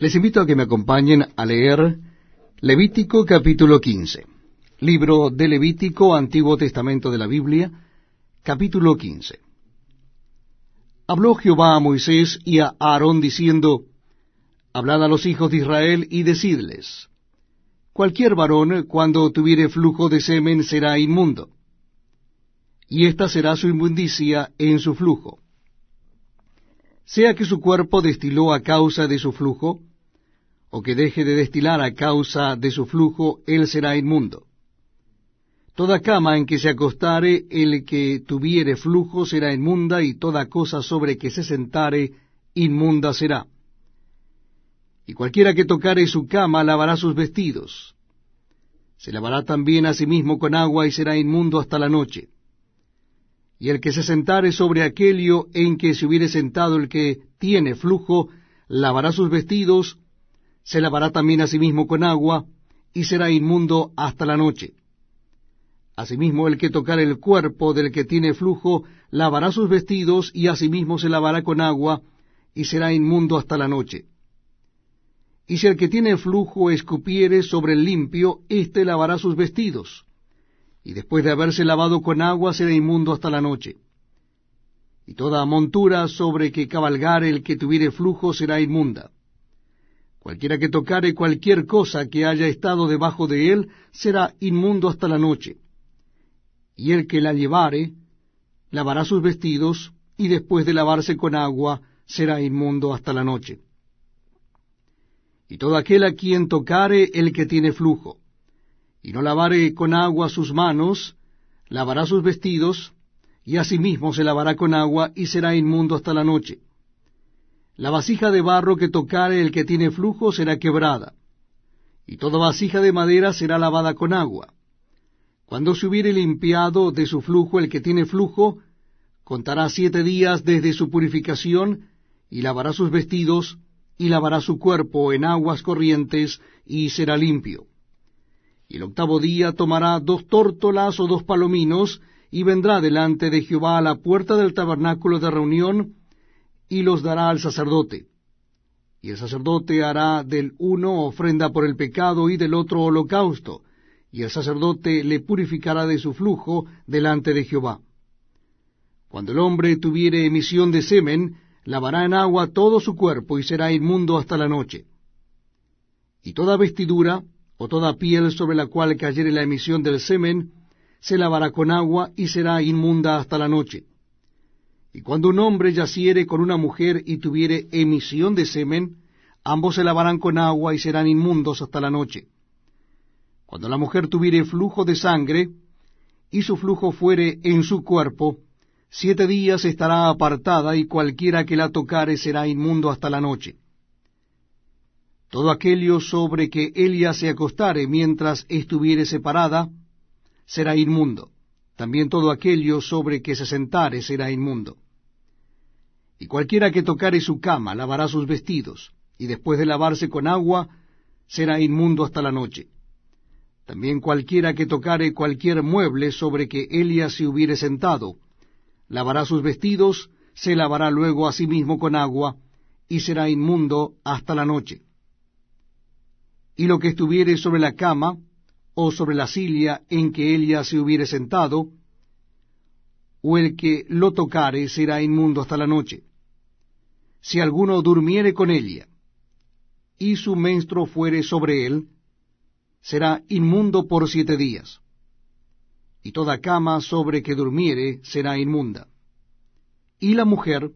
Les invito a que me acompañen a leer Levítico capítulo 15. Libro de Levítico, Antiguo Testamento de la Biblia, capítulo 15. Habló Jehová a Moisés y a Aarón diciendo, Hablad a los hijos de Israel y decidles, Cualquier varón cuando tuviere flujo de semen será inmundo, y esta será su inmundicia en su flujo. Sea que su cuerpo destiló a causa de su flujo, o que deje de destilar a causa de su flujo, él será inmundo. Toda cama en que se acostare el que tuviere flujo será inmunda, y toda cosa sobre que se sentare inmunda será. Y cualquiera que tocare su cama lavará sus vestidos. Se lavará también a sí mismo con agua y será inmundo hasta la noche. Y el que se sentare sobre aquello en que se hubiere sentado el que tiene flujo, lavará sus vestidos, se lavará también a sí mismo con agua, y será inmundo hasta la noche. Asimismo, el que tocar el cuerpo del que tiene flujo, lavará sus vestidos, y asimismo se lavará con agua, y será inmundo hasta la noche. Y si el que tiene flujo escupiere sobre el limpio, éste lavará sus vestidos, y después de haberse lavado con agua será inmundo hasta la noche. Y toda montura sobre que cabalgare el que tuviere flujo será inmunda. Cualquiera que tocare cualquier cosa que haya estado debajo de él será inmundo hasta la noche. Y el que la llevare lavará sus vestidos, y después de lavarse con agua será inmundo hasta la noche. Y todo aquel a quien tocare el que tiene flujo, y no lavare con agua sus manos, lavará sus vestidos, y asimismo se lavará con agua, y será inmundo hasta la noche. La vasija de barro que tocare el que tiene flujo será quebrada, y toda vasija de madera será lavada con agua. Cuando se hubiere limpiado de su flujo el que tiene flujo, contará siete días desde su purificación, y lavará sus vestidos, y lavará su cuerpo en aguas corrientes, y será limpio. Y el octavo día tomará dos tórtolas o dos palominos, y vendrá delante de Jehová a la puerta del tabernáculo de reunión, y los dará al sacerdote. Y el sacerdote hará del uno ofrenda por el pecado y del otro holocausto, y el sacerdote le purificará de su flujo delante de Jehová. Cuando el hombre tuviere emisión de semen, lavará en agua todo su cuerpo y será inmundo hasta la noche. Y toda vestidura o toda piel sobre la cual cayere la emisión del semen, se lavará con agua y será inmunda hasta la noche. Y cuando un hombre yaciere con una mujer y tuviere emisión de semen, ambos se lavarán con agua y serán inmundos hasta la noche. Cuando la mujer tuviere flujo de sangre, y su flujo fuere en su cuerpo, siete días estará apartada, y cualquiera que la tocare será inmundo hasta la noche. Todo aquello sobre que ella se acostare mientras estuviere separada, será inmundo también todo aquello sobre que se sentare será inmundo. Y cualquiera que tocare su cama lavará sus vestidos, y después de lavarse con agua, será inmundo hasta la noche. También cualquiera que tocare cualquier mueble sobre que Elia se hubiere sentado, lavará sus vestidos, se lavará luego a sí mismo con agua, y será inmundo hasta la noche. Y lo que estuviere sobre la cama, o sobre la silla en que ella se hubiere sentado, o el que lo tocare será inmundo hasta la noche. Si alguno durmiere con ella, y su menstruo fuere sobre él, será inmundo por siete días. Y toda cama sobre que durmiere será inmunda. Y la mujer,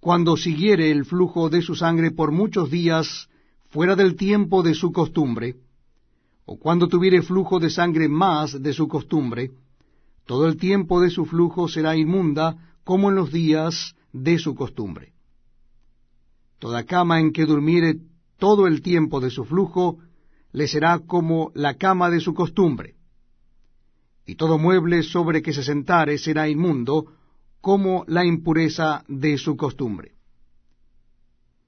cuando siguiere el flujo de su sangre por muchos días fuera del tiempo de su costumbre, o cuando tuviere flujo de sangre más de su costumbre, todo el tiempo de su flujo será inmunda como en los días de su costumbre. Toda cama en que durmiere todo el tiempo de su flujo le será como la cama de su costumbre, y todo mueble sobre que se sentare será inmundo como la impureza de su costumbre.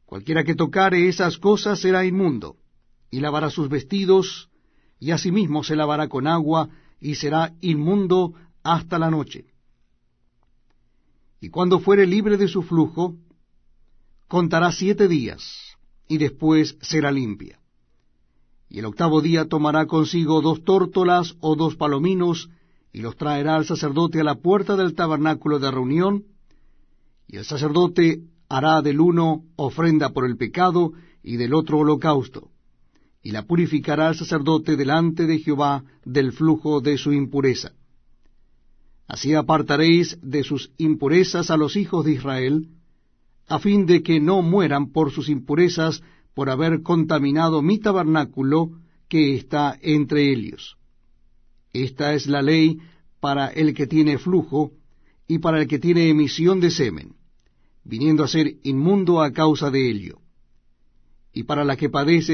Cualquiera que tocare esas cosas será inmundo, y lavará sus vestidos, y asimismo se lavará con agua, y será inmundo hasta la noche. Y cuando fuere libre de su flujo, contará siete días, y después será limpia. Y el octavo día tomará consigo dos tórtolas o dos palominos, y los traerá al sacerdote a la puerta del tabernáculo de reunión, y el sacerdote hará del uno ofrenda por el pecado y del otro holocausto, y la purificará el sacerdote delante de Jehová del flujo de su impureza. Así apartaréis de sus impurezas a los hijos de Israel, a fin de que no mueran por sus impurezas por haber contaminado mi tabernáculo que está entre ellos. Esta es la ley para el que tiene flujo y para el que tiene emisión de semen, viniendo a ser inmundo a causa de ello. Y para la que padece